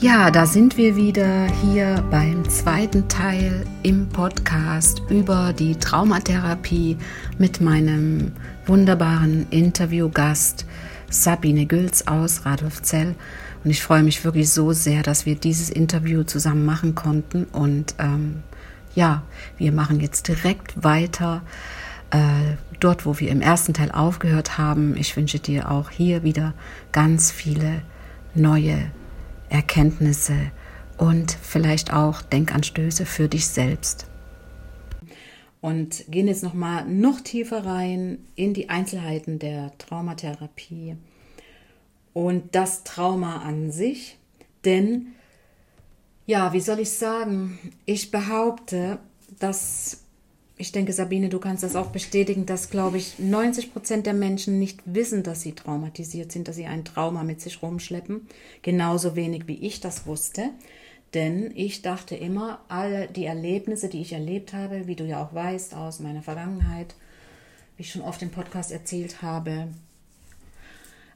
Ja, da sind wir wieder hier beim zweiten Teil im Podcast über die Traumatherapie mit meinem wunderbaren Interviewgast Sabine Gülz aus Radolfzell. Und ich freue mich wirklich so sehr, dass wir dieses Interview zusammen machen konnten. Und ähm, ja, wir machen jetzt direkt weiter äh, dort, wo wir im ersten Teil aufgehört haben. Ich wünsche dir auch hier wieder ganz viele neue Erkenntnisse und vielleicht auch Denkanstöße für dich selbst. Und gehen jetzt noch mal noch tiefer rein in die Einzelheiten der Traumatherapie und das Trauma an sich, denn ja, wie soll ich sagen? Ich behaupte, dass ich denke, Sabine, du kannst das auch bestätigen, dass, glaube ich, 90 Prozent der Menschen nicht wissen, dass sie traumatisiert sind, dass sie ein Trauma mit sich rumschleppen. Genauso wenig wie ich das wusste. Denn ich dachte immer, alle die Erlebnisse, die ich erlebt habe, wie du ja auch weißt aus meiner Vergangenheit, wie ich schon oft im Podcast erzählt habe,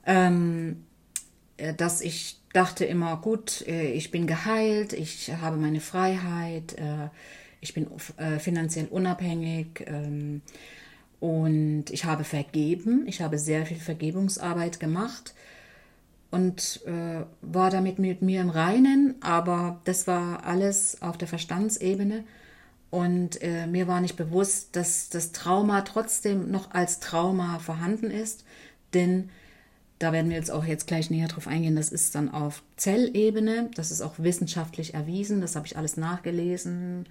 ähm, äh, dass ich dachte immer, gut, äh, ich bin geheilt, ich habe meine Freiheit, äh, ich bin äh, finanziell unabhängig ähm, und ich habe vergeben. Ich habe sehr viel Vergebungsarbeit gemacht und äh, war damit mit mir im Reinen, aber das war alles auf der Verstandsebene. Und äh, mir war nicht bewusst, dass das Trauma trotzdem noch als Trauma vorhanden ist, denn da werden wir jetzt auch jetzt gleich näher drauf eingehen. Das ist dann auf Zellebene. Das ist auch wissenschaftlich erwiesen. Das habe ich alles nachgelesen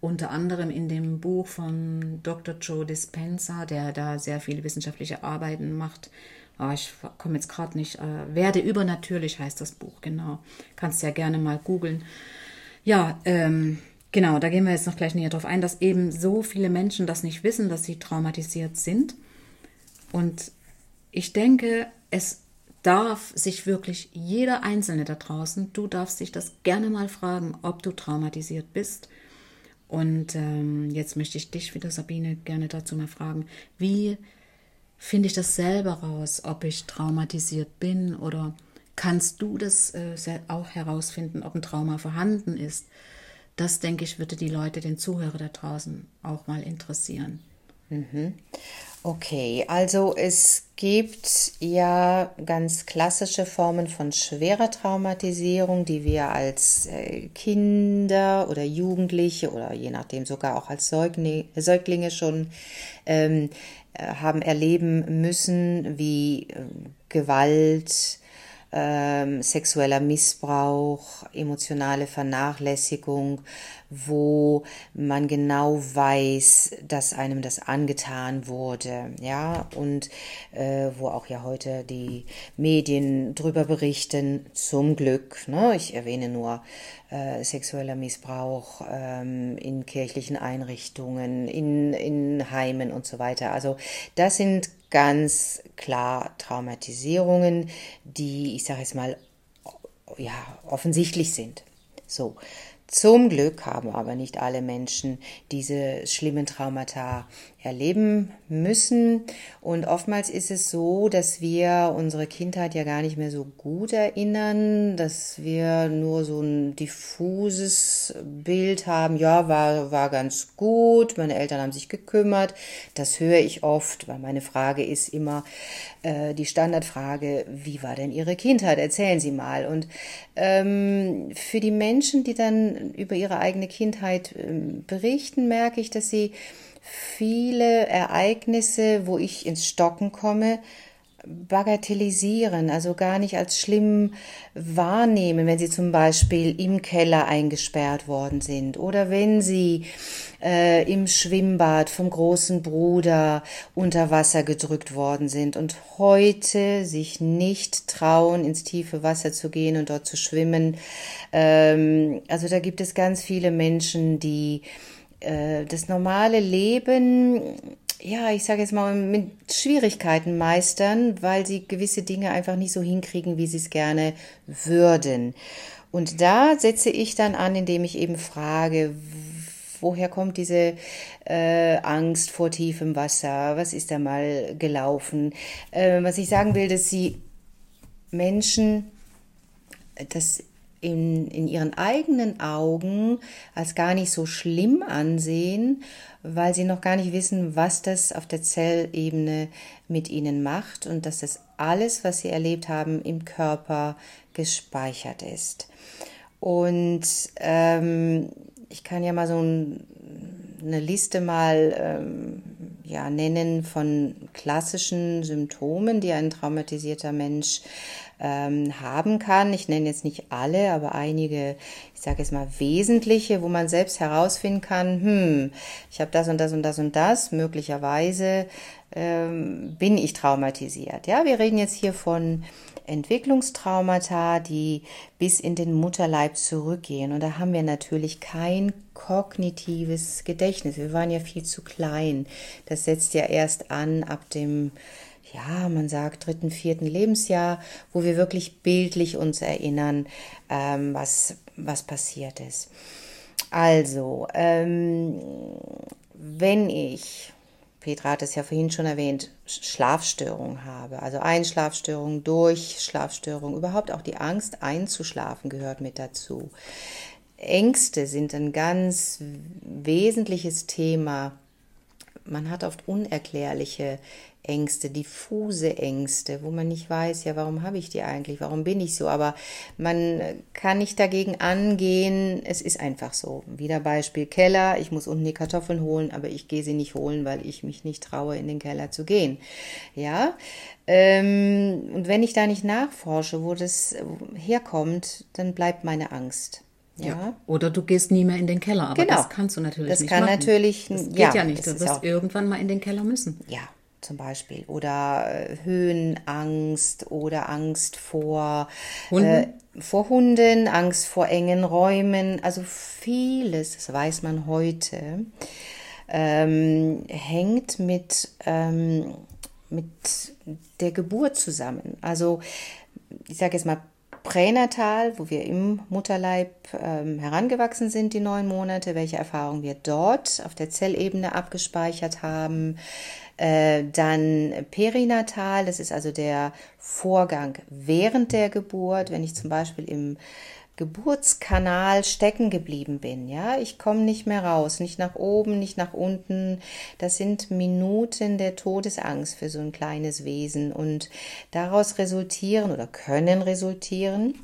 unter anderem in dem Buch von Dr. Joe Dispenza, der da sehr viele wissenschaftliche Arbeiten macht. Aber ich komme jetzt gerade nicht. Äh, Werde übernatürlich heißt das Buch, genau. Kannst ja gerne mal googeln. Ja, ähm, genau, da gehen wir jetzt noch gleich näher drauf ein, dass eben so viele Menschen das nicht wissen, dass sie traumatisiert sind. Und ich denke, es darf sich wirklich jeder Einzelne da draußen, du darfst dich das gerne mal fragen, ob du traumatisiert bist und ähm, jetzt möchte ich dich wieder, Sabine, gerne dazu mal fragen, wie finde ich das selber raus, ob ich traumatisiert bin oder kannst du das äh, auch herausfinden, ob ein Trauma vorhanden ist? Das, denke ich, würde die Leute, den Zuhörer da draußen auch mal interessieren. Mhm. Okay, also es gibt ja ganz klassische Formen von schwerer Traumatisierung, die wir als äh, Kinder oder Jugendliche oder je nachdem sogar auch als Säuglinge schon ähm, äh, haben erleben müssen, wie äh, Gewalt, ähm, sexueller Missbrauch, emotionale Vernachlässigung, wo man genau weiß, dass einem das angetan wurde, ja, und äh, wo auch ja heute die Medien drüber berichten, zum Glück, ne? ich erwähne nur äh, sexueller Missbrauch ähm, in kirchlichen Einrichtungen, in, in Heimen und so weiter. Also das sind ganz klar Traumatisierungen, die, ich sage jetzt mal, ja, offensichtlich sind. So. Zum Glück haben aber nicht alle Menschen diese schlimmen Traumata erleben müssen. Und oftmals ist es so, dass wir unsere Kindheit ja gar nicht mehr so gut erinnern, dass wir nur so ein diffuses Bild haben. Ja, war, war ganz gut, meine Eltern haben sich gekümmert. Das höre ich oft, weil meine Frage ist immer äh, die Standardfrage, wie war denn Ihre Kindheit? Erzählen Sie mal. Und ähm, für die Menschen, die dann über ihre eigene Kindheit ähm, berichten, merke ich, dass sie viele Ereignisse, wo ich ins Stocken komme, bagatellisieren, also gar nicht als schlimm wahrnehmen, wenn sie zum Beispiel im Keller eingesperrt worden sind oder wenn sie äh, im Schwimmbad vom großen Bruder unter Wasser gedrückt worden sind und heute sich nicht trauen, ins tiefe Wasser zu gehen und dort zu schwimmen. Ähm, also da gibt es ganz viele Menschen, die äh, das normale Leben, ja, ich sage jetzt mal, mit Schwierigkeiten meistern, weil sie gewisse Dinge einfach nicht so hinkriegen, wie sie es gerne würden. Und da setze ich dann an, indem ich eben frage, woher kommt diese äh, Angst vor tiefem Wasser? Was ist da mal gelaufen? Äh, was ich sagen will, dass sie Menschen, dass in, in ihren eigenen Augen als gar nicht so schlimm ansehen, weil sie noch gar nicht wissen, was das auf der Zellebene mit ihnen macht und dass das alles, was sie erlebt haben, im Körper gespeichert ist. Und ähm, ich kann ja mal so ein, eine Liste mal ähm, ja, nennen von klassischen Symptomen, die ein traumatisierter Mensch ähm, haben kann. Ich nenne jetzt nicht alle, aber einige, ich sage jetzt mal wesentliche, wo man selbst herausfinden kann, hm, ich habe das und das und das und das, möglicherweise ähm, bin ich traumatisiert. Ja, wir reden jetzt hier von Entwicklungstraumata, die bis in den Mutterleib zurückgehen. Und da haben wir natürlich kein kognitives Gedächtnis. Wir waren ja viel zu klein. Das setzt ja erst an ab dem ja, man sagt dritten, vierten Lebensjahr, wo wir wirklich bildlich uns erinnern, ähm, was, was passiert ist. Also, ähm, wenn ich, Petra hat es ja vorhin schon erwähnt, Schlafstörungen habe, also Einschlafstörung, Durchschlafstörung, überhaupt auch die Angst einzuschlafen gehört mit dazu. Ängste sind ein ganz wesentliches Thema. Man hat oft unerklärliche Ängste, diffuse Ängste, wo man nicht weiß, ja, warum habe ich die eigentlich, warum bin ich so, aber man kann nicht dagegen angehen, es ist einfach so. Wieder Beispiel Keller, ich muss unten die Kartoffeln holen, aber ich gehe sie nicht holen, weil ich mich nicht traue, in den Keller zu gehen. Ja, ähm, und wenn ich da nicht nachforsche, wo das herkommt, dann bleibt meine Angst. Ja. ja. Oder du gehst nie mehr in den Keller, aber genau. das kannst du natürlich das nicht kann machen. Natürlich, das geht ja, ja nicht. Du wirst irgendwann mal in den Keller müssen. Ja, zum Beispiel oder äh, Höhenangst oder Angst vor Hunden? Äh, vor Hunden, Angst vor engen Räumen, also vieles, das weiß man heute, ähm, hängt mit, ähm, mit der Geburt zusammen. Also ich sage jetzt mal pränatal, wo wir im Mutterleib ähm, herangewachsen sind, die neun Monate, welche Erfahrungen wir dort auf der Zellebene abgespeichert haben, äh, dann perinatal, das ist also der Vorgang während der Geburt, wenn ich zum Beispiel im Geburtskanal stecken geblieben bin. Ja, ich komme nicht mehr raus, nicht nach oben, nicht nach unten. Das sind Minuten der Todesangst für so ein kleines Wesen und daraus resultieren oder können resultieren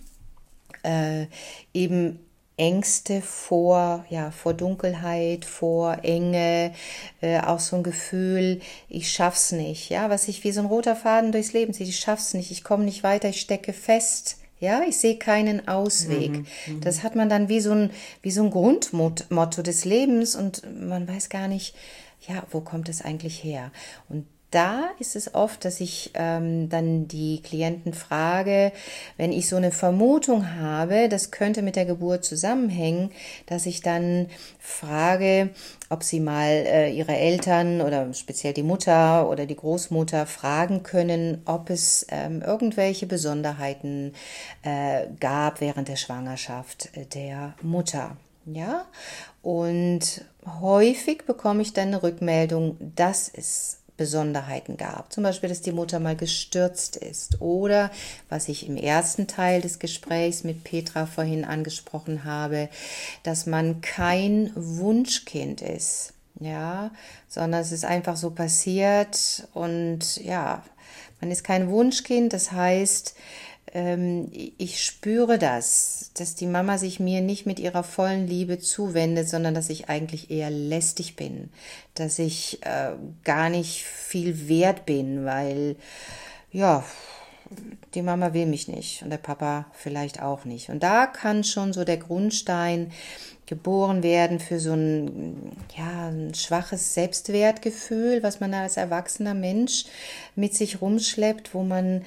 äh, eben Ängste vor, ja, vor Dunkelheit, vor Enge, äh, auch so ein Gefühl, ich schaff's nicht, ja, was sich wie so ein roter Faden durchs Leben zieht, ich schaff's nicht, ich komme nicht weiter, ich stecke fest, ja, ich sehe keinen Ausweg. Mhm, mhm, das hat man dann wie so ein, wie so ein Grundmotto des Lebens und man weiß gar nicht, ja, wo kommt es eigentlich her? Und da ist es oft, dass ich ähm, dann die Klienten frage, wenn ich so eine Vermutung habe, das könnte mit der Geburt zusammenhängen, dass ich dann frage, ob sie mal äh, ihre Eltern oder speziell die Mutter oder die Großmutter fragen können, ob es ähm, irgendwelche Besonderheiten äh, gab während der Schwangerschaft der Mutter. Ja, und häufig bekomme ich dann eine Rückmeldung, dass es Besonderheiten gab. Zum Beispiel, dass die Mutter mal gestürzt ist oder, was ich im ersten Teil des Gesprächs mit Petra vorhin angesprochen habe, dass man kein Wunschkind ist. Ja, sondern es ist einfach so passiert und ja, man ist kein Wunschkind, das heißt, ich spüre das, dass die Mama sich mir nicht mit ihrer vollen Liebe zuwendet, sondern dass ich eigentlich eher lästig bin, dass ich äh, gar nicht viel wert bin, weil ja, die Mama will mich nicht und der Papa vielleicht auch nicht. Und da kann schon so der Grundstein geboren werden für so ein, ja, ein schwaches Selbstwertgefühl, was man als erwachsener Mensch mit sich rumschleppt, wo man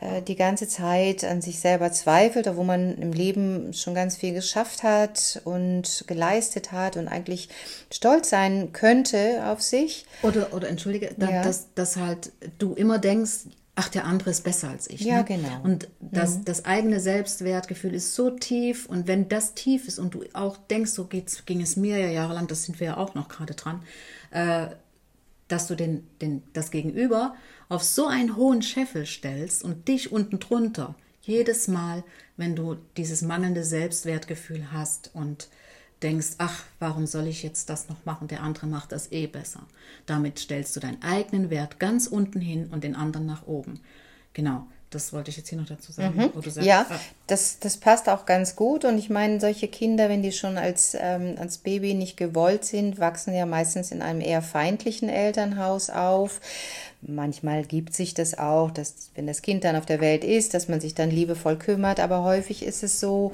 äh, die ganze Zeit an sich selber zweifelt, oder wo man im Leben schon ganz viel geschafft hat und geleistet hat und eigentlich stolz sein könnte auf sich. Oder, oder entschuldige, ja. dass, dass halt du immer denkst, ach, der andere ist besser als ich. Ja, ne? genau. Und das, mhm. das eigene Selbstwertgefühl ist so tief und wenn das tief ist und du auch denkst, so geht's, ging es mir ja jahrelang, das sind wir ja auch noch gerade dran, äh, dass du den, den, das Gegenüber auf so einen hohen Scheffel stellst und dich unten drunter Jedes Mal, wenn du dieses mangelnde Selbstwertgefühl hast und denkst, ach, warum soll ich jetzt das noch machen? Der andere macht das eh besser. Damit stellst du deinen eigenen Wert ganz unten hin und den anderen nach oben. Genau. Das wollte ich jetzt hier noch dazu sagen. Mhm. Sagst, ja, ah. das, das passt auch ganz gut. Und ich meine, solche Kinder, wenn die schon als, ähm, als Baby nicht gewollt sind, wachsen ja meistens in einem eher feindlichen Elternhaus auf. Manchmal gibt sich das auch, dass wenn das Kind dann auf der Welt ist, dass man sich dann liebevoll kümmert. Aber häufig ist es so,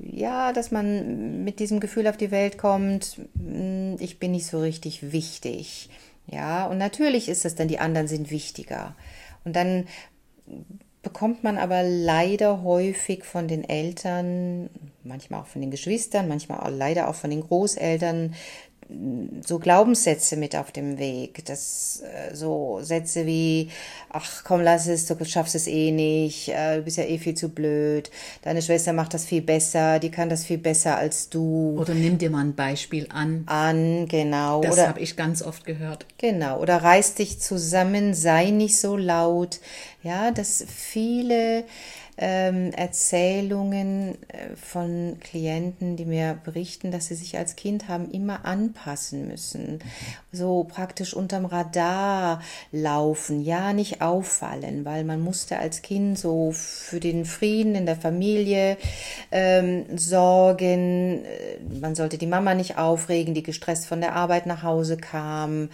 ja, dass man mit diesem Gefühl auf die Welt kommt, hm, ich bin nicht so richtig wichtig. Ja, und natürlich ist es dann, die anderen sind wichtiger. Und dann bekommt man aber leider häufig von den Eltern, manchmal auch von den Geschwistern, manchmal auch leider auch von den Großeltern so Glaubenssätze mit auf dem Weg. Das äh, so Sätze wie, ach komm, lass es, du schaffst es eh nicht, äh, du bist ja eh viel zu blöd, deine Schwester macht das viel besser, die kann das viel besser als du. Oder nimm dir mal ein Beispiel an. An, genau. Das habe ich ganz oft gehört. Genau. Oder reiß dich zusammen, sei nicht so laut. Ja, dass viele ähm, Erzählungen äh, von Klienten, die mir berichten, dass sie sich als Kind haben immer anpassen müssen, so praktisch unterm Radar laufen, ja nicht auffallen, weil man musste als Kind so für den Frieden in der Familie ähm, sorgen, äh, man sollte die Mama nicht aufregen, die gestresst von der Arbeit nach Hause kam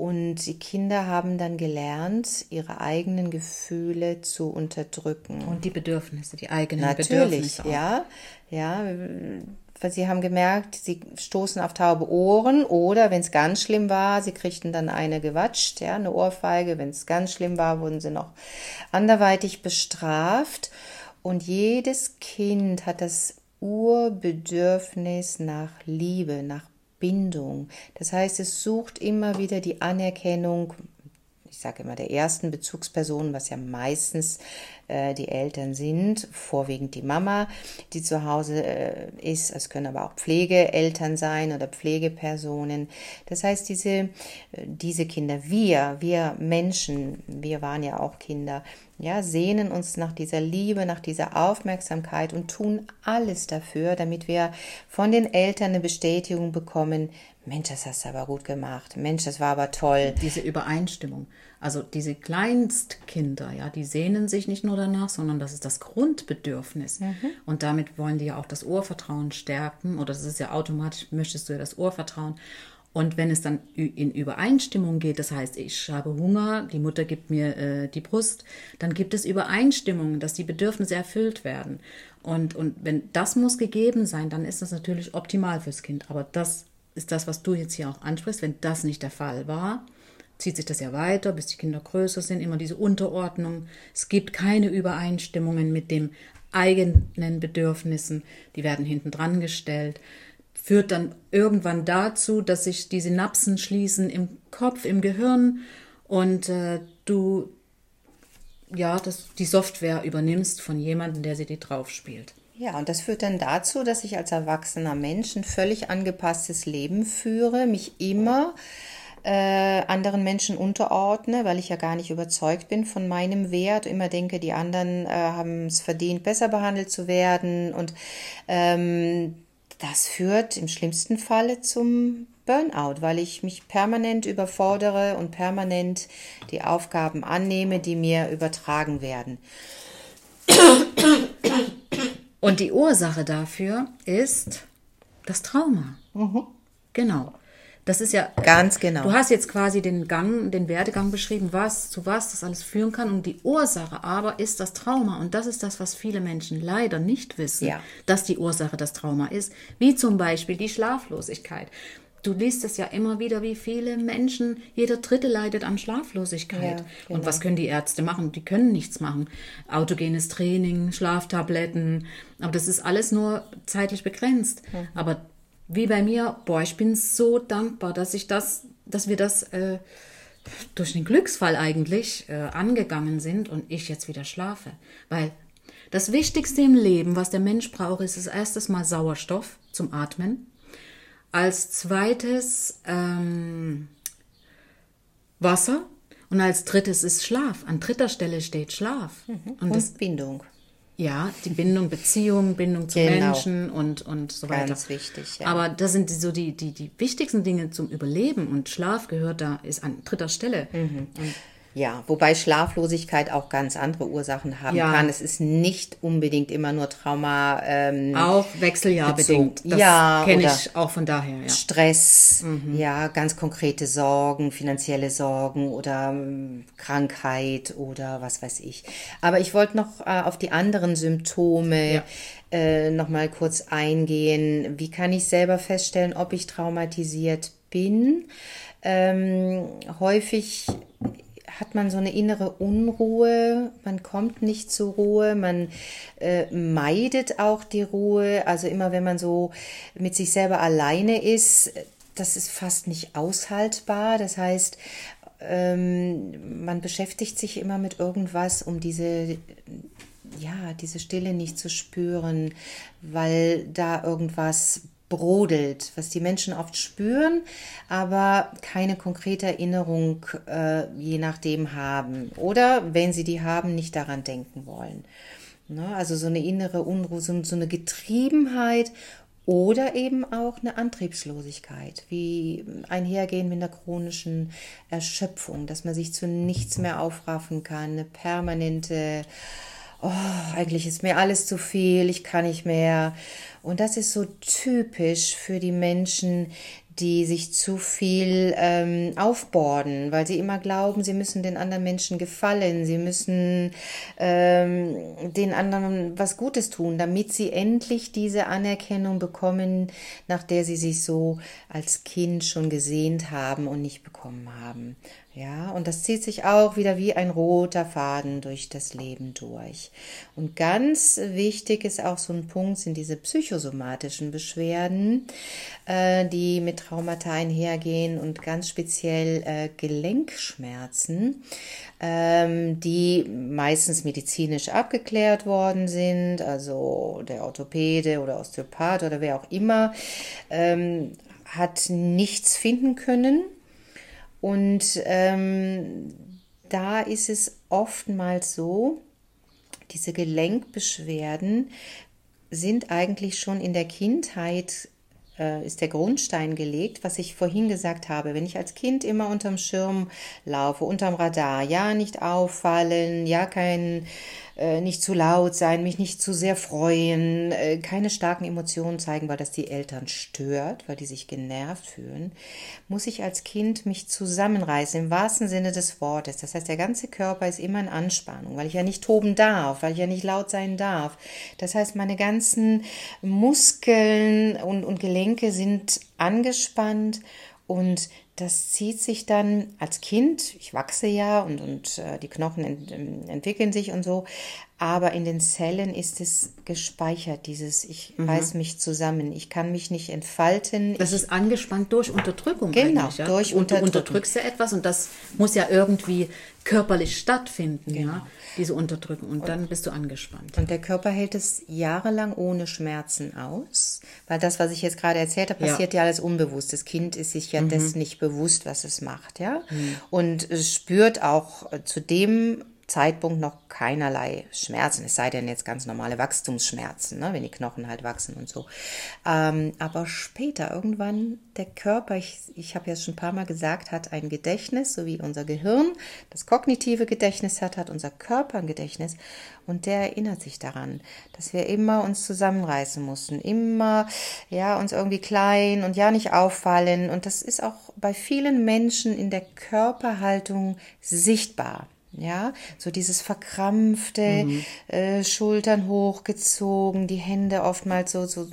und die Kinder haben dann gelernt, ihre eigenen Gefühle zu unterdrücken. Und die Bedürfnisse, die eigenen Natürlich, Bedürfnisse. Natürlich, ja. Ja, weil sie haben gemerkt, sie stoßen auf taube Ohren oder wenn es ganz schlimm war, sie kriegten dann eine gewatscht, ja, eine Ohrfeige. Wenn es ganz schlimm war, wurden sie noch anderweitig bestraft. Und jedes Kind hat das Urbedürfnis nach Liebe, nach Bindung. Das heißt, es sucht immer wieder die Anerkennung, sage immer der ersten Bezugsperson, was ja meistens äh, die Eltern sind, vorwiegend die Mama, die zu Hause äh, ist. Es können aber auch Pflegeeltern sein oder Pflegepersonen. Das heißt, diese, äh, diese Kinder, wir, wir Menschen, wir waren ja auch Kinder, ja, sehnen uns nach dieser Liebe, nach dieser Aufmerksamkeit und tun alles dafür, damit wir von den Eltern eine Bestätigung bekommen, Mensch, das hast du aber gut gemacht. Mensch, das war aber toll. Diese Übereinstimmung. Also diese Kleinstkinder, ja, die sehnen sich nicht nur danach, sondern das ist das Grundbedürfnis. Mhm. Und damit wollen die ja auch das Urvertrauen stärken. Oder das ist ja automatisch, möchtest du ja das Urvertrauen. Und wenn es dann in Übereinstimmung geht, das heißt, ich habe Hunger, die Mutter gibt mir äh, die Brust, dann gibt es Übereinstimmung, dass die Bedürfnisse erfüllt werden. Und, und wenn das muss gegeben sein, dann ist das natürlich optimal fürs Kind. Aber das ist das, was du jetzt hier auch ansprichst. Wenn das nicht der Fall war, zieht sich das ja weiter, bis die Kinder größer sind, immer diese Unterordnung. Es gibt keine Übereinstimmungen mit den eigenen Bedürfnissen, die werden hinten dran gestellt führt dann irgendwann dazu, dass sich die Synapsen schließen im Kopf, im Gehirn und äh, du ja, das, die Software übernimmst von jemandem, der sie dir drauf spielt. Ja, und das führt dann dazu, dass ich als erwachsener Mensch ein völlig angepasstes Leben führe, mich immer äh, anderen Menschen unterordne, weil ich ja gar nicht überzeugt bin von meinem Wert, immer denke, die anderen äh, haben es verdient, besser behandelt zu werden und ähm, das führt im schlimmsten Falle zum Burnout, weil ich mich permanent überfordere und permanent die Aufgaben annehme, die mir übertragen werden. Und die Ursache dafür ist das Trauma. Mhm. Genau. Das ist ja ganz genau. Du hast jetzt quasi den Gang, den Werdegang beschrieben, was zu was das alles führen kann und die Ursache aber ist das Trauma und das ist das, was viele Menschen leider nicht wissen, ja. dass die Ursache das Trauma ist, wie zum Beispiel die Schlaflosigkeit. Du liest es ja immer wieder, wie viele Menschen, jeder Dritte leidet an Schlaflosigkeit. Ja, genau. Und was können die Ärzte machen? Die können nichts machen. Autogenes Training, Schlaftabletten, aber das ist alles nur zeitlich begrenzt. Mhm. Aber wie bei mir, boah, ich bin so dankbar, dass ich das, dass wir das äh, durch den Glücksfall eigentlich äh, angegangen sind und ich jetzt wieder schlafe. Weil das Wichtigste im Leben, was der Mensch braucht, ist das erstes Mal Sauerstoff zum Atmen. Als zweites ähm, Wasser. Und als drittes ist Schlaf. An dritter Stelle steht Schlaf. Mhm. Und, und das, Bindung. Ja, die Bindung, Beziehung, Bindung zu Genau. Menschen und, und so weiter. Ganz wichtig, ja. Aber das sind die- so die, die, die wichtigsten Dinge zum Überleben und Schlaf gehört da, ist an dritter Stelle. Mhm. Ja, wobei Schlaflosigkeit auch ganz andere Ursachen haben Ja. kann. Es ist nicht unbedingt immer nur Trauma, ähm, Auch wechseljahrbedingt. Bezogen. Das Ja, kenne ich auch von daher, ja. Stress, Mhm. ja, ganz konkrete Sorgen, finanzielle Sorgen oder ähm, Krankheit oder was weiß ich. Aber ich wollte noch äh, auf die anderen Symptome Ja. äh, noch mal kurz eingehen. Wie kann ich selber feststellen, ob ich traumatisiert bin? Ähm, häufig hat man so eine innere Unruhe, man kommt nicht zur Ruhe, man äh, meidet auch die Ruhe. Also immer wenn man so mit sich selber alleine ist, das ist fast nicht aushaltbar. Das heißt, ähm, man beschäftigt sich immer mit irgendwas, um diese ja, diese Stille nicht zu spüren, weil da irgendwas brodelt, was die Menschen oft spüren, aber keine konkrete Erinnerung äh, je nachdem haben. Oder wenn sie die haben, nicht daran denken wollen. Ne? Also so eine innere Unruhe, so, so eine Getriebenheit oder eben auch eine Antriebslosigkeit, wie einhergehen mit einer chronischen Erschöpfung, dass man sich zu nichts mehr aufraffen kann, eine permanente oh, eigentlich ist mir alles zu viel, ich kann nicht mehr. Und das ist so typisch für die Menschen, die sich zu viel ähm, aufborden, weil sie immer glauben, sie müssen den anderen Menschen gefallen, sie müssen ähm, den anderen was Gutes tun, damit sie endlich diese Anerkennung bekommen, nach der sie sich so als Kind schon gesehnt haben und nicht bekommen haben. Ja, und das zieht sich auch wieder wie ein roter Faden durch das Leben durch. Und ganz wichtig ist auch so ein Punkt, sind diese psychosomatischen Beschwerden, äh, die mit Traumata einhergehen und ganz speziell äh, Gelenkschmerzen, ähm, die meistens medizinisch abgeklärt worden sind, also der Orthopäde oder Osteopath oder wer auch immer, ähm, hat nichts finden können. Und ähm, da ist es oftmals so, diese Gelenkbeschwerden sind eigentlich schon in der Kindheit äh, ist der Grundstein gelegt, was ich vorhin gesagt habe. Wenn ich als Kind immer unterm Schirm laufe, unterm Radar, ja, nicht auffallen, ja, kein, äh, nicht zu laut sein, mich nicht zu sehr freuen, äh, keine starken Emotionen zeigen, weil das die Eltern stört, weil die sich genervt fühlen, muss ich als Kind mich zusammenreißen, im wahrsten Sinne des Wortes. Das heißt, der ganze Körper ist immer in Anspannung, weil ich ja nicht toben darf, weil ich ja nicht laut sein darf. Das heißt, meine ganzen Muskeln und, und Gelenke sind angespannt und das zieht sich dann als Kind, ich wachse ja und, und äh, die Knochen ent, ähm, entwickeln sich und so, aber in den Zellen ist es gespeichert, dieses ich reiß mich zusammen, ich kann mich nicht entfalten. Das ist angespannt durch Unterdrückung Genau. Ja? durch und du unterdrückst ja etwas und das muss ja irgendwie körperlich stattfinden, Genau. ja, diese Unterdrückung. Und dann bist du angespannt. Und der Körper hält es jahrelang ohne Schmerzen aus, weil das, was ich jetzt gerade erzählt habe, Ja. passiert ja, alles unbewusst. Das Kind ist sich ja dessen nicht bewusst, was es macht, ja, und es spürt auch zu dem Zeitpunkt noch keinerlei Schmerzen, es sei denn jetzt ganz normale Wachstumsschmerzen, ne, wenn die Knochen halt wachsen und so. Ähm, aber später, irgendwann, der Körper, ich, ich habe ja schon ein paar Mal gesagt, hat ein Gedächtnis, so wie unser Gehirn das kognitive Gedächtnis hat, hat unser Körper ein Gedächtnis und der erinnert sich daran, dass wir immer uns zusammenreißen mussten, immer ja uns irgendwie klein und ja nicht auffallen und das ist auch bei vielen Menschen in der Körperhaltung sichtbar. Ja, so dieses verkrampfte, äh, Schultern hochgezogen, die Hände oftmals so, so,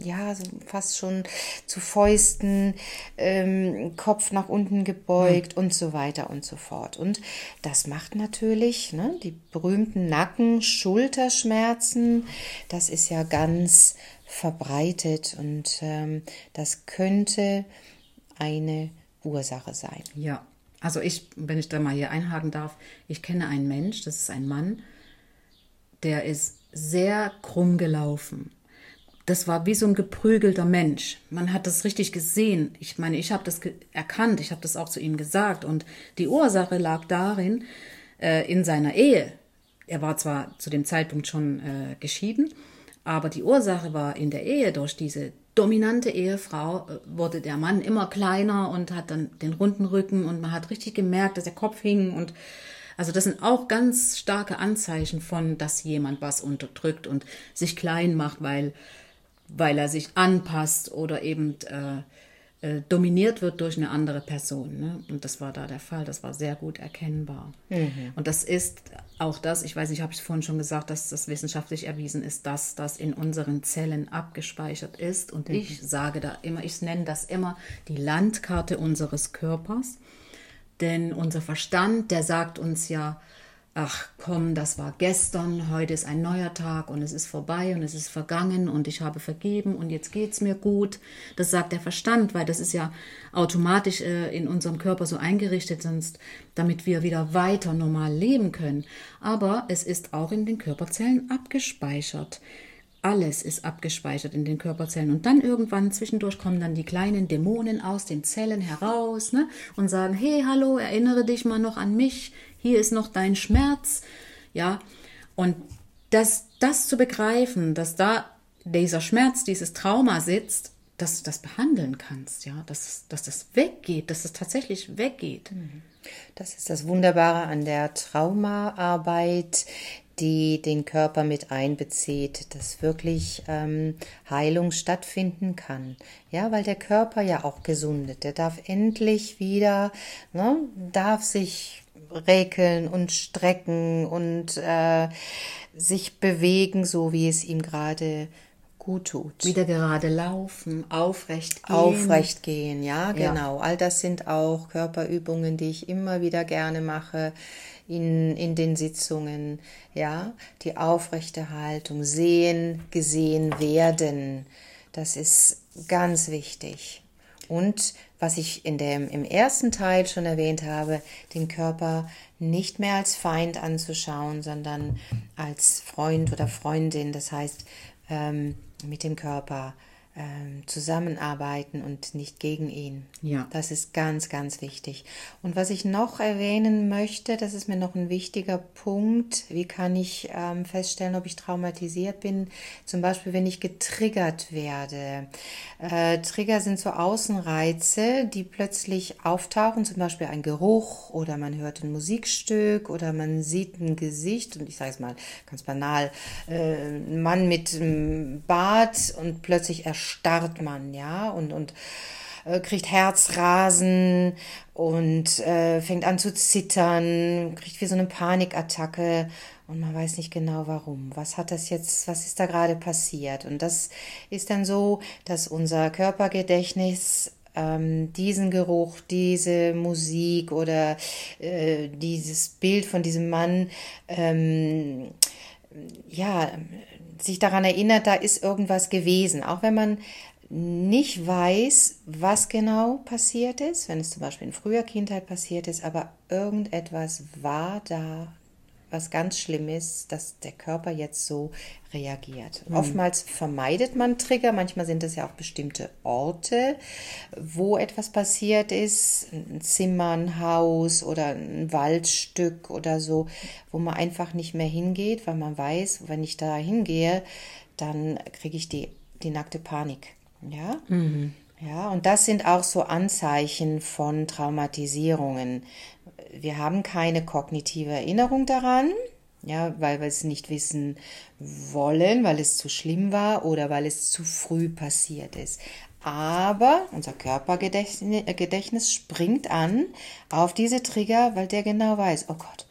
ja, so fast schon zu Fäusten, ähm, Kopf nach unten gebeugt und so weiter und so fort. Und das macht natürlich, ne, die berühmten Nacken, Schulterschmerzen, das ist ja ganz verbreitet und ähm, das könnte eine Ursache sein. Ja, also ich, wenn ich da mal hier einhaken darf, ich kenne einen Mensch, das ist ein Mann, der ist sehr krumm gelaufen. Das war wie so ein geprügelter Mensch. Man hat das richtig gesehen. Ich meine, ich habe das erkannt, ich habe das auch zu ihm gesagt. Und die Ursache lag darin, äh, in seiner Ehe. er war zwar zu dem Zeitpunkt schon äh, geschieden, aber die Ursache war in der Ehe durch diese dominante Ehefrau äh, wurde der Mann immer kleiner und hat dann den runden Rücken und man hat richtig gemerkt, dass der Kopf hing und also das sind auch ganz starke Anzeichen von, dass jemand was unterdrückt und sich klein macht, weil, weil er sich anpasst oder eben äh, äh, dominiert wird durch eine andere Person. Ne? Und das war da der Fall. Das war sehr gut erkennbar. Mhm. Und das ist auch das, ich weiß nicht, habe ich vorhin schon gesagt, dass das wissenschaftlich erwiesen ist, dass das in unseren Zellen abgespeichert ist. Und mhm. ich sage da immer, ich nenne das immer die Landkarte unseres Körpers. Denn unser Verstand, der sagt uns ja, ach komm, das war gestern, heute ist ein neuer Tag und es ist vorbei und es ist vergangen und ich habe vergeben und jetzt geht's mir gut. Das sagt der Verstand, weil das ist ja automatisch äh, in unserem Körper so eingerichtet, sonst damit wir wieder weiter normal leben können. Aber es ist auch in den Körperzellen abgespeichert. Alles ist abgespeichert in den Körperzellen. Und dann irgendwann zwischendurch kommen dann die kleinen Dämonen aus den Zellen heraus ne, und sagen, hey, hallo, erinnere dich mal noch an mich hier ist noch dein Schmerz, ja, und das, das zu begreifen, dass da dieser Schmerz, dieses Trauma sitzt, dass du das behandeln kannst, ja, dass, dass das weggeht, dass es tatsächlich weggeht. Mhm. Das ist das Wunderbare an der Traumaarbeit, die den Körper mit einbezieht, dass wirklich ähm, Heilung stattfinden kann. Ja, weil der Körper ja auch gesundet, der darf endlich wieder, ne, darf sich räkeln und strecken und äh, sich bewegen, so wie es ihm gerade gut tut. Wieder gerade laufen, aufrecht gehen. Aufrecht gehen, ja, genau. Ja. All das sind auch Körperübungen, die ich immer wieder gerne mache in, in den Sitzungen, ja. Die aufrechte Haltung, sehen, gesehen werden. Das ist ganz wichtig. Und was ich in dem, im ersten Teil schon erwähnt habe, den Körper nicht mehr als Feind anzuschauen, sondern als Freund oder Freundin. Das heißt, ähm, mit dem Körper zusammenarbeiten und nicht gegen ihn. Ja. Das ist ganz, ganz wichtig. Und was ich noch erwähnen möchte, das ist mir noch ein wichtiger Punkt. Wie kann ich ähm, feststellen, ob ich traumatisiert bin? Zum Beispiel, wenn ich getriggert werde. Äh, Trigger sind so Außenreize, die plötzlich auftauchen, zum Beispiel ein Geruch oder man hört ein Musikstück oder man sieht ein Gesicht und ich sage es mal ganz banal, äh, ein Mann mit einem Bart und plötzlich erscheint erstarrt man, ja, und, und äh, kriegt Herzrasen und äh, fängt an zu zittern, kriegt wie so eine Panikattacke und man weiß nicht genau warum. Was hat das jetzt, was ist da gerade passiert? Und das ist dann so, dass unser Körpergedächtnis ähm, diesen Geruch, diese Musik oder äh, dieses Bild von diesem Mann ähm, ja, sich daran erinnert, da ist irgendwas gewesen. Auch wenn man nicht weiß, was genau passiert ist, wenn es zum Beispiel in früher Kindheit passiert ist, aber irgendetwas war da, was ganz schlimm ist, dass der Körper jetzt so reagiert. Mhm. Oftmals vermeidet man Trigger, manchmal sind es ja auch bestimmte Orte, wo etwas passiert ist, ein Zimmer, ein Haus oder ein Waldstück oder so, wo man einfach nicht mehr hingeht, weil man weiß, wenn ich da hingehe, dann kriege ich die, die nackte Panik. Ja? Mhm. Ja, und das sind auch so Anzeichen von Traumatisierungen wir haben keine kognitive Erinnerung daran, ja, weil wir es nicht wissen wollen, weil es zu schlimm war oder weil es zu früh passiert ist. Aber unser Körpergedächtnis springt an auf diese Trigger, weil der genau weiß, oh Gott,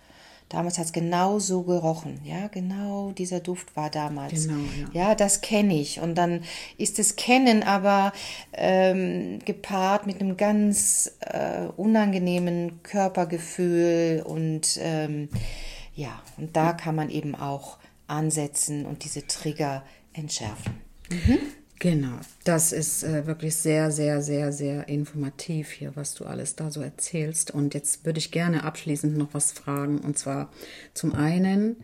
Damals hat es genau so gerochen. Ja, genau dieser Duft war damals. Genau, ja. ja das kenne ich. Und dann ist das Kennen aber ähm, gepaart mit einem ganz äh, unangenehmen Körpergefühl. Und ähm, ja, und da kann man eben auch ansetzen und diese Trigger entschärfen. Mhm. Genau, das ist äh, wirklich sehr, sehr, sehr, sehr informativ hier, was du alles da so erzählst. Und jetzt würde ich gerne abschließend noch was fragen. Und zwar zum einen,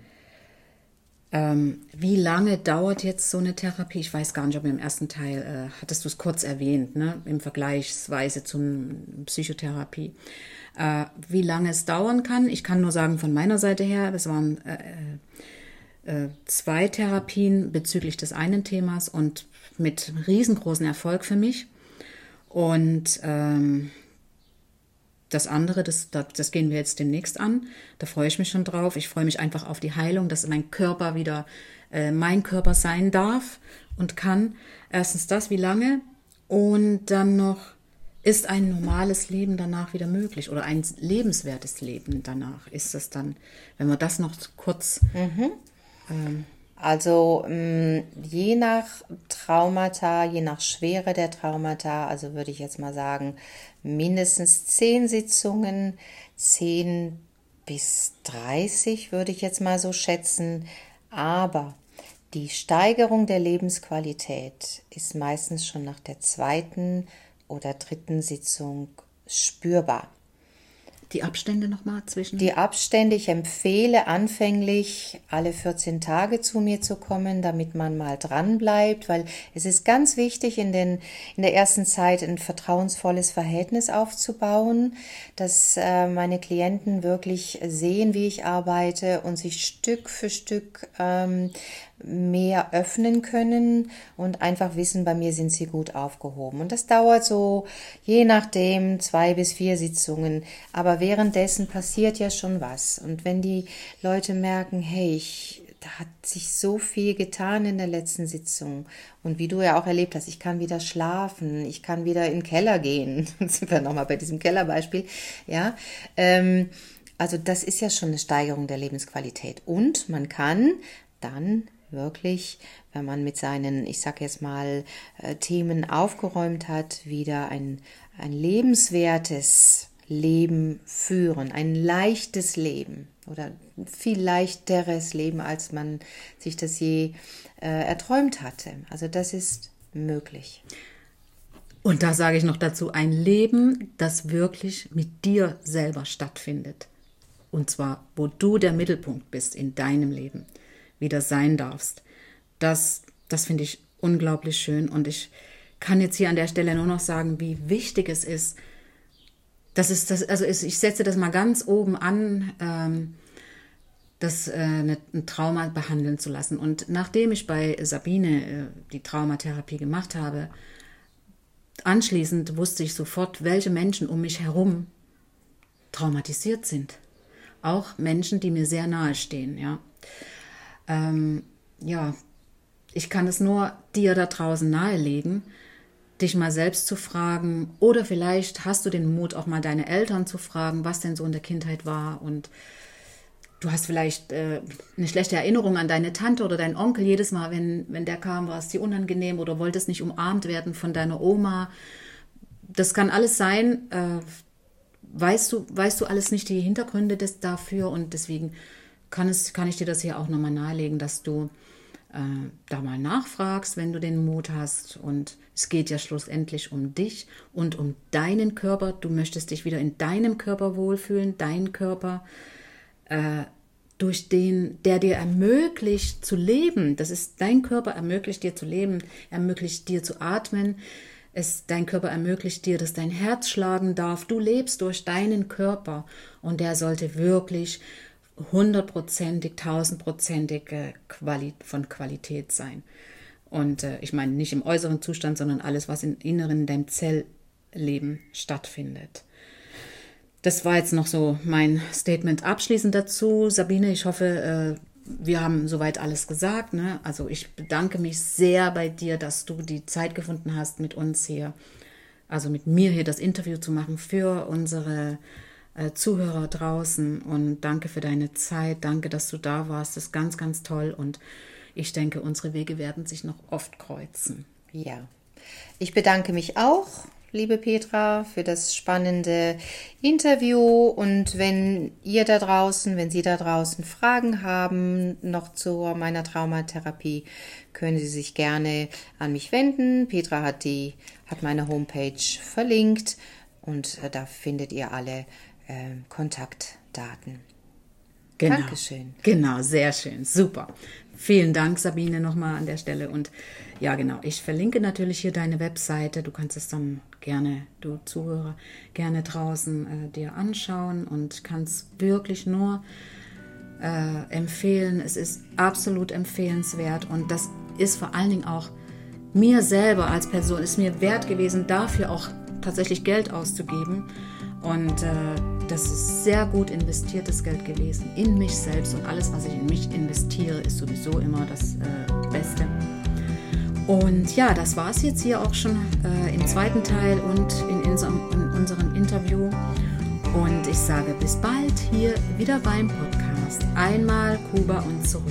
Ähm, wie lange dauert jetzt so eine Therapie? Ich weiß gar nicht, ob im ersten Teil äh, hattest du es kurz erwähnt, ne? im Vergleichsweise zum Psychotherapie. Äh, wie lange es dauern kann, ich kann nur sagen von meiner Seite her, das waren äh, äh, zwei Therapien bezüglich des einen Themas und mit riesengroßen Erfolg für mich. Und ähm, das andere, das, das gehen wir jetzt demnächst an. Da freue ich mich schon drauf. Ich freue mich einfach auf die Heilung, dass mein Körper wieder äh, mein Körper sein darf und kann. Erstens das, wie lange? Und dann noch, ist ein normales Leben danach wieder möglich oder ein lebenswertes Leben danach? Ist das dann, wenn wir das noch kurz. Mhm. Ähm, also mm, je nach Traumata, je nach Schwere der Traumata, also würde ich jetzt mal sagen, mindestens zehn Sitzungen, zehn bis 30 würde ich jetzt mal so schätzen. Aber die Steigerung der Lebensqualität ist meistens schon nach der zweiten oder dritten Sitzung spürbar. Die Abstände nochmal zwischen? Die Abstände, ich empfehle anfänglich alle 14 Tage zu mir zu kommen, damit man mal dran bleibt, weil es ist ganz wichtig, in, den, in der ersten Zeit ein vertrauensvolles Verhältnis aufzubauen, dass äh, meine Klienten wirklich sehen, wie ich arbeite und sich Stück für Stück ähm, mehr öffnen können und einfach wissen, bei mir sind sie gut aufgehoben. Und das dauert so, je nachdem, zwei bis vier Sitzungen. Aber währenddessen passiert ja schon was. Und wenn die Leute merken, hey, ich, da hat sich so viel getan in der letzten Sitzung. Und wie du ja auch erlebt hast, ich kann wieder schlafen, ich kann wieder in den Keller gehen. Jetzt sind wir nochmal bei diesem Kellerbeispiel. Ja, ähm, also das ist ja schon eine Steigerung der Lebensqualität. Und man kann dann wirklich, wenn man mit seinen, ich sag jetzt mal, äh, Themen aufgeräumt hat, wieder ein, ein lebenswertes Leben führen, ein leichtes Leben oder viel leichteres Leben, als man sich das je äh, erträumt hatte. Also das ist möglich. Und da sage ich noch dazu, ein Leben, das wirklich mit dir selber stattfindet. Und zwar, wo du der Mittelpunkt bist in deinem Leben wieder sein darfst. Das, das finde ich unglaublich schön und ich kann jetzt hier an der Stelle nur noch sagen, wie wichtig es ist. Das ist das, also ich setze das mal ganz oben an, ähm, das äh, ein Trauma behandeln zu lassen. Und nachdem ich bei Sabine äh, die Traumatherapie gemacht habe, anschließend wusste ich sofort, welche Menschen um mich herum traumatisiert sind. Auch Menschen, die mir sehr nahe stehen, ja ähm, ja, ich kann es nur dir da draußen nahelegen, dich mal selbst zu fragen oder vielleicht hast du den Mut, auch mal deine Eltern zu fragen, was denn so in der Kindheit war und du hast vielleicht äh, eine schlechte Erinnerung an deine Tante oder deinen Onkel. Jedes Mal, wenn, wenn der kam, war es dir unangenehm oder wolltest nicht umarmt werden von deiner Oma. Das kann alles sein. Äh, weißt, du, weißt du alles nicht die Hintergründe des, dafür und deswegen kann, es, kann ich dir das hier auch nochmal nahelegen, dass du äh, da mal nachfragst, wenn du den Mut hast. Und es geht ja schlussendlich um dich und um deinen Körper. Du möchtest dich wieder in deinem Körper wohlfühlen, dein Körper, äh, durch den, der dir ermöglicht zu leben. Das ist dein Körper ermöglicht dir zu leben, ermöglicht dir zu atmen. Es, dein Körper ermöglicht dir, dass dein Herz schlagen darf. Du lebst durch deinen Körper und der sollte wirklich hundertprozentig, tausendprozentig Quali von Qualität sein. Und äh, ich meine nicht im äußeren Zustand, sondern alles, was im Inneren, in deinem Zellleben stattfindet. Das war jetzt noch so mein Statement abschließend dazu. Sabine, ich hoffe, äh, wir haben soweit alles gesagt. Ne? Also ich bedanke mich sehr bei dir, dass du die Zeit gefunden hast, mit uns hier, also mit mir hier das Interview zu machen für unsere Zuhörer draußen und danke für deine Zeit. Danke, dass du da warst. Das ist ganz, ganz toll und ich denke, unsere Wege werden sich noch oft kreuzen. Ja. Ich bedanke mich auch, liebe Petra, für das spannende Interview. Und wenn ihr da draußen, wenn Sie da draußen Fragen haben, noch zu meiner Traumatherapie, können Sie sich gerne an mich wenden. Petra hat die, hat meine Homepage verlinkt und äh, da findet ihr alle äh, Kontaktdaten. Genau. Dankeschön. Genau, sehr schön. Super. Vielen Dank, Sabine, nochmal an der Stelle. Und ja, genau, ich verlinke natürlich hier deine Webseite. Du kannst es dann gerne, du Zuhörer, gerne draußen äh, dir anschauen und kannst wirklich nur äh, empfehlen. Es ist absolut empfehlenswert und das ist vor allen Dingen auch mir selber als Person, ist mir wert gewesen, dafür auch tatsächlich Geld auszugeben. Und äh, das ist sehr gut investiertes Geld gewesen in mich selbst und alles, was ich in mich investiere, ist sowieso immer das äh, Beste. Und ja, das war es jetzt hier auch schon äh, im zweiten Teil und in unserem, in unserem Interview. Und ich sage bis bald hier wieder beim Podcast. Einmal Kuba und zurück.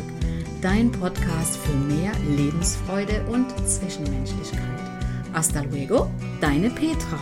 Dein Podcast für mehr Lebensfreude und Zwischenmenschlichkeit. Hasta luego, deine Petra.